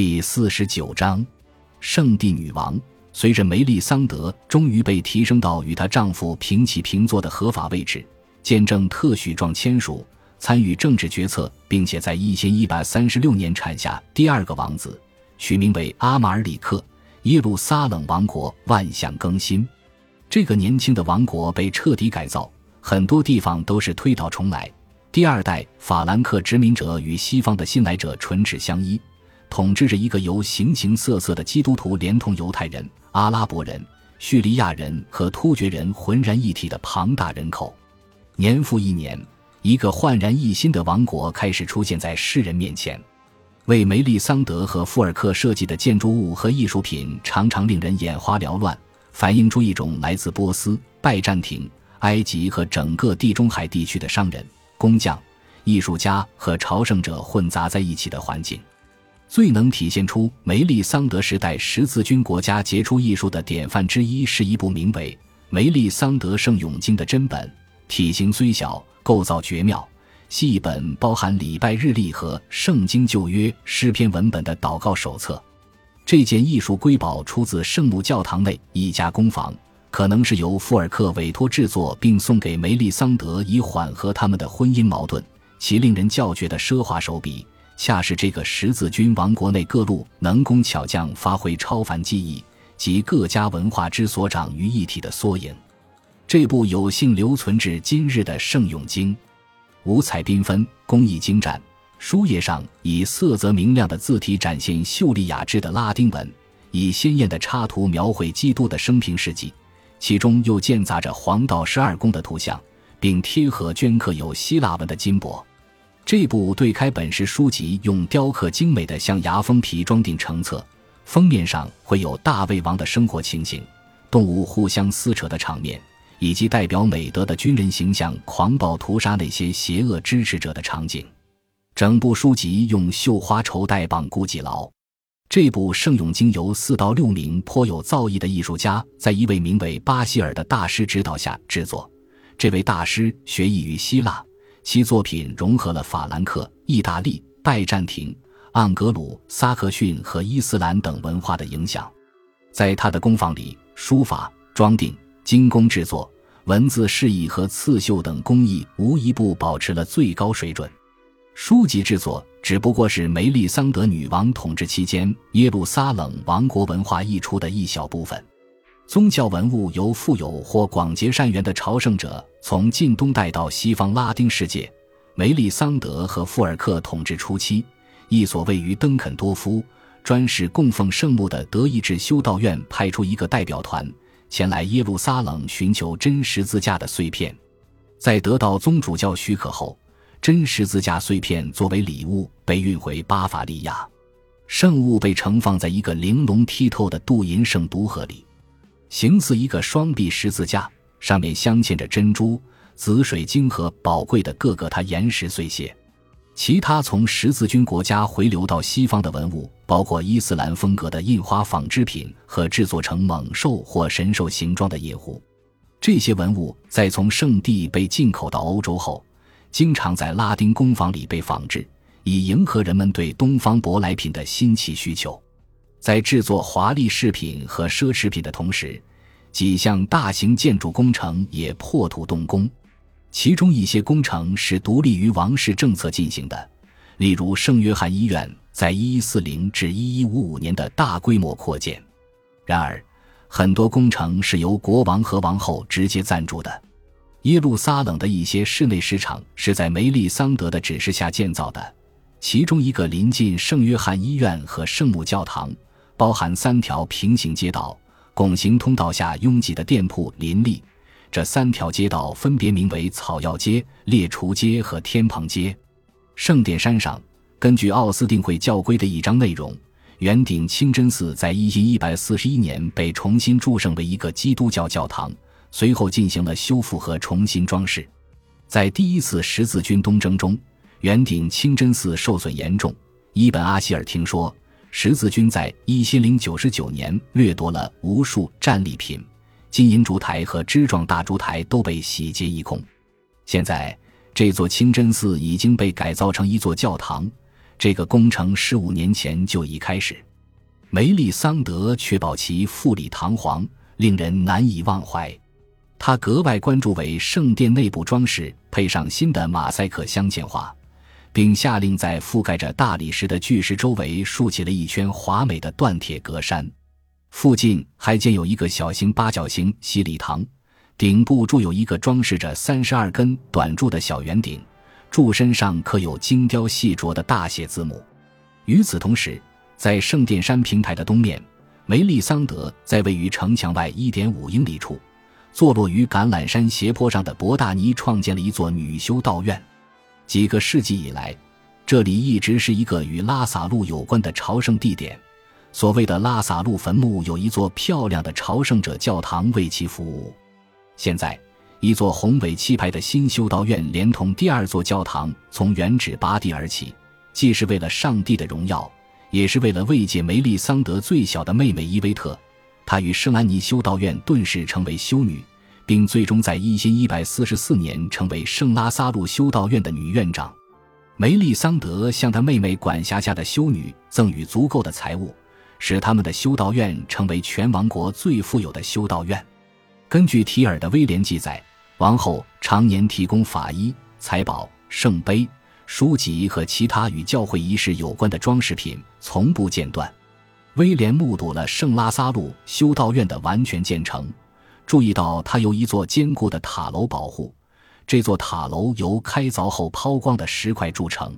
第四十九章，圣地女王。随着梅丽桑德终于被提升到与她丈夫平起平坐的合法位置，见证特许状签署，参与政治决策，并且在一千一百三十六年产下第二个王子，取名为阿马尔里克。耶路撒冷王国万象更新。这个年轻的王国被彻底改造，很多地方都是推倒重来。第二代法兰克殖民者与西方的新来者唇齿相依。统治着一个由形形色色的基督徒连同犹太人、阿拉伯人、叙利亚人和突厥人浑然一体的庞大人口。年复一年，一个焕然一新的王国开始出现在世人面前。为梅利桑德和富尔克设计的建筑物和艺术品常常令人眼花缭乱，反映出一种来自波斯、拜占庭、埃及和整个地中海地区的商人、工匠、艺术家和朝圣者混杂在一起的环境。最能体现出梅利桑德时代十字军国家杰出艺术的典范之一，是一部名为《梅利桑德圣咏经》的真本。体型虽小，构造绝妙，系一本包含礼拜日历和圣经旧约诗篇文本的祷告手册。这件艺术瑰宝出自圣母教堂内一家工坊，可能是由富尔克委托制作并送给梅利桑德，以缓和他们的婚姻矛盾。其令人叫绝的奢华手笔。恰是这个十字军王国内各路能工巧匠发挥超凡技艺及各家文化之所长于一体的缩影。这部有幸留存至今日的《圣咏经》，五彩缤纷，工艺精湛，书页上以色泽明亮的字体展现秀丽雅致的拉丁文，以鲜艳的插图描绘基督的生平事迹，其中又间杂着黄道十二宫的图像，并贴合镌刻有希腊文的金箔。这部对开本式书籍用雕刻精美的象牙封皮装订成册，封面上会有大卫王的生活情形、动物互相撕扯的场面，以及代表美德的军人形象狂暴屠杀那些邪恶支持者的场景。整部书籍用绣花绸带绑固记牢。这部《圣咏经》由四到六名颇有造诣的艺术家，在一位名为巴希尔的大师指导下制作。这位大师学艺于希腊。其作品融合了法兰克、意大利、拜占庭、盎格鲁撒克逊和伊斯兰等文化的影响，在他的工坊里，书法、装订、精工制作、文字示意和刺绣等工艺无一不保持了最高水准。书籍制作只不过是梅丽桑德女王统治期间耶路撒冷王国文化溢出的一小部分。宗教文物由富有或广结善缘的朝圣者从近东带到西方拉丁世界。梅利桑德和富尔克统治初期，一所位于登肯多夫、专事供奉圣物的德意志修道院派出一个代表团前来耶路撒冷寻求真十字架的碎片。在得到宗主教许可后，真十字架碎片作为礼物被运回巴伐利亚，圣物被盛放在一个玲珑剔透的镀银圣毒盒里。形似一个双臂十字架，上面镶嵌着珍珠、紫水晶和宝贵的各个它岩石碎屑。其他从十字军国家回流到西方的文物，包括伊斯兰风格的印花纺织品和制作成猛兽或神兽形状的银壶。这些文物在从圣地被进口到欧洲后，经常在拉丁工坊里被仿制，以迎合人们对东方舶来品的新奇需求。在制作华丽饰品和奢侈品的同时，几项大型建筑工程也破土动工。其中一些工程是独立于王室政策进行的，例如圣约翰医院在1140至1155年的大规模扩建。然而，很多工程是由国王和王后直接赞助的。耶路撒冷的一些室内市场是在梅利桑德的指示下建造的，其中一个临近圣约翰医院和圣母教堂。包含三条平行街道，拱形通道下拥挤的店铺林立。这三条街道分别名为草药街、列厨街和天棚街。圣殿山上，根据奥斯定会教规的一章内容，圆顶清真寺在一一百四十一年被重新铸圣为一个基督教教堂，随后进行了修复和重新装饰。在第一次十字军东征中，圆顶清真寺受损严重。伊本阿希尔听说。十字军在一千零九十九年掠夺了无数战利品，金银烛台和枝状大烛台都被洗劫一空。现在，这座清真寺已经被改造成一座教堂，这个工程十五年前就已开始。梅利桑德确保其富丽堂皇，令人难以忘怀。他格外关注为圣殿内部装饰配上新的马赛克镶嵌画，并下令在覆盖着大理石的巨石周围竖起了一圈华美的锻铁格栅。附近还建有一个小型八角形洗礼堂，顶部铸有一个装饰着三十二根短柱的小圆顶，柱身上刻有精雕细琢的大写字母。与此同时，在圣殿山平台的东面，梅利桑德在位于城墙外一点五英里处，坐落于橄榄山斜坡上的博大尼创建了一座女修道院。几个世纪以来，这里一直是一个与拉萨路有关的朝圣地点。所谓的拉萨路坟墓有一座漂亮的朝圣者教堂为其服务。现在，一座宏伟气派的新修道院连同第二座教堂从原址拔地而起，既是为了上帝的荣耀。也是为了慰藉梅丽桑德最小的妹妹伊维特，她与圣安妮修道院顿时成为修女，并最终在一千一百四十四年成为圣拉萨路修道院的女院长。梅丽桑德向她妹妹管辖下的修女赠予足够的财物，使他们的修道院成为全王国最富有的修道院。根据提尔的威廉记载，王后常年提供法衣、财宝、圣杯。书籍和其他与教会仪式有关的装饰品从不间断。威廉目睹了圣拉萨路修道院的完全建成，注意到它由一座坚固的塔楼保护。这座塔楼由开凿后抛光的石块铸成，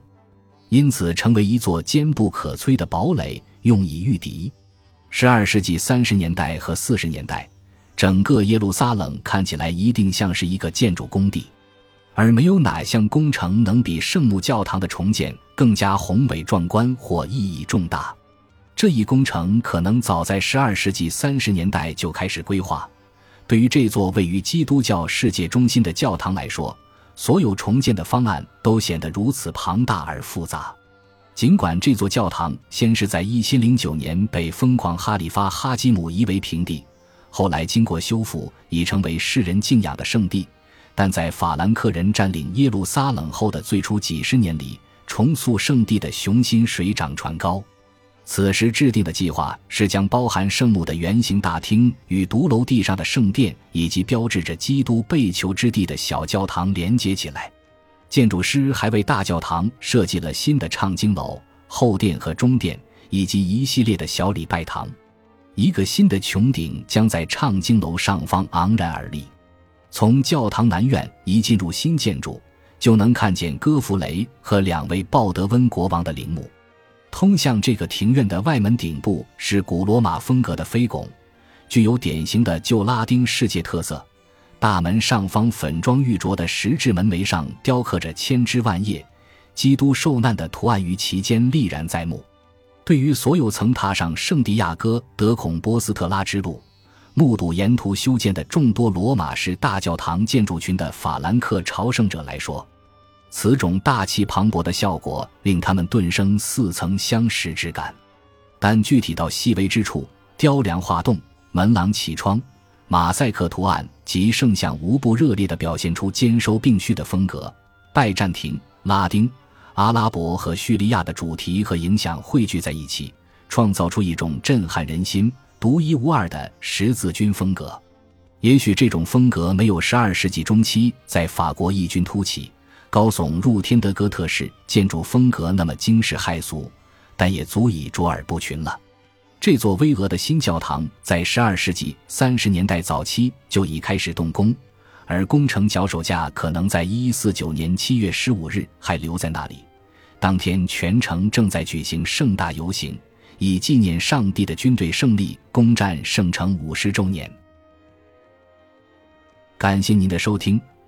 因此成为一座坚不可摧的堡垒，用以御敌。十二世纪三十年代和四十年代，整个耶路撒冷看起来一定像是一个建筑工地。而没有哪项工程能比圣母教堂的重建更加宏伟壮观或意义重大。这一工程可能早在12世纪30年代就开始规划。对于这座位于基督教世界中心的教堂来说，所有重建的方案都显得如此庞大而复杂。尽管这座教堂先是在1009年被疯狂哈里发哈基姆夷为平地，后来经过修复，已成为世人敬仰的圣地。但在法兰克人占领耶路撒冷后的最初几十年里，重塑圣地的雄心水涨船高。此时制定的计划是将包含圣母的圆形大厅与独楼地上的圣殿以及标志着基督被囚之地的小教堂连接起来。建筑师还为大教堂设计了新的唱经楼、后殿和中殿，以及一系列的小礼拜堂。一个新的穹顶将在唱经楼上方昂然而立。从教堂南院一进入新建筑，就能看见戈弗雷和两位鲍德温国王的陵墓。通向这个庭院的外门顶部是古罗马风格的飞拱，具有典型的旧拉丁世界特色。大门上方粉妆玉琢的石质门楣上雕刻着千枝万叶，基督受难的图案于其间历然在目。对于所有曾踏上圣地亚哥德孔波斯特拉之路。目睹沿途修建的众多罗马式大教堂建筑群的法兰克朝圣者来说，此种大气磅礴的效果令他们顿生似曾相识之感。但具体到细微之处，雕梁画栋、门廊起窗、马赛克图案及圣像，无不热烈地表现出兼收并蓄的风格。拜占庭、拉丁、阿拉伯和叙利亚的主题和影响汇聚在一起，创造出一种震撼人心。独一无二的十字军风格，也许这种风格没有十二世纪中期在法国异军突起、高耸入天的哥特式建筑风格那么惊世骇俗，但也足以卓尔不群了。这座巍峨的新教堂在十二世纪三十年代早期就已开始动工，而工程脚手架可能在一一四九年七月十五日还留在那里。当天，全城正在举行盛大游行。以纪念上帝的军队胜利攻占圣城五十周年。感谢您的收听，